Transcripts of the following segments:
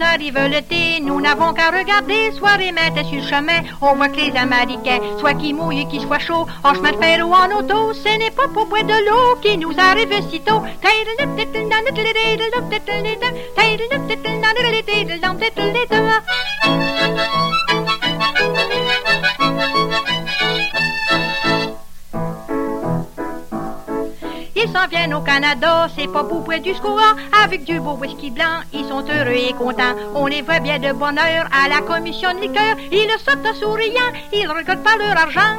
arrive le thé, nous n'avons qu'à regarder, les maîtres sur le chemin, on voit que les Américains, soit qui mouillent, qui soit chaud, en chemin de fer ou en auto, ce n'est pas pour boire de l'eau qui nous arrive si tôt. Ils s'en viennent au Canada, c'est pas pour boire du score, avec du beau whisky blanc, ils sont heureux et contents. On les voit bien de bonne heure à la commission de liqueur, ils sautent en souriant, ils regardent pas leur argent.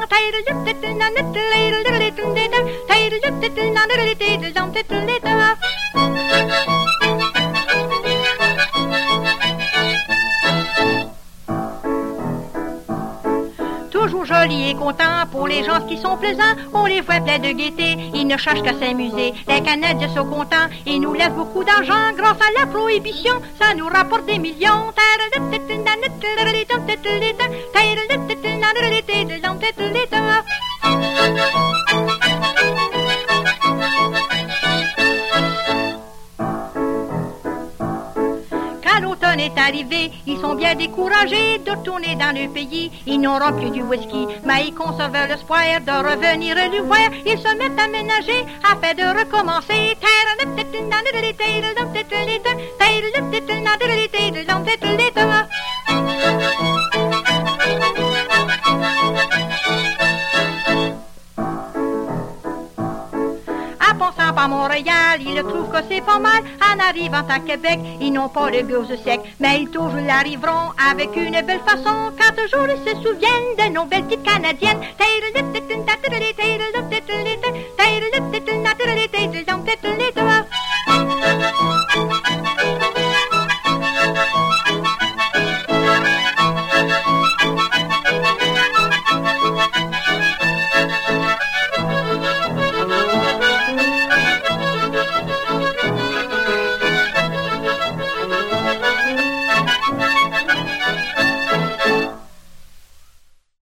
Toujours jolis et contents. Pour les gens qui sont plaisants, on les voit pleins de gaieté. Ils ne cherchent qu'à s'amuser. Les Canadiens sont contents. Ils nous laissent beaucoup d'argent grâce à la prohibition. Ça nous rapporte des millions. L'automne est arrivé, ils sont bien découragés de retourner dans le pays. Ils n'auront plus du whisky, mais ils conservent l'espoir de revenir le voir. Ils se mettent à ménager afin de recommencer. À Montréal, ils trouvent que c'est pas mal. En arrivant à Québec, ils n'ont pas de gueuse sec, mais ils toujours l'arriveront avec une belle façon. Quand toujours ils se souviennent de nos belles petites canadiennes.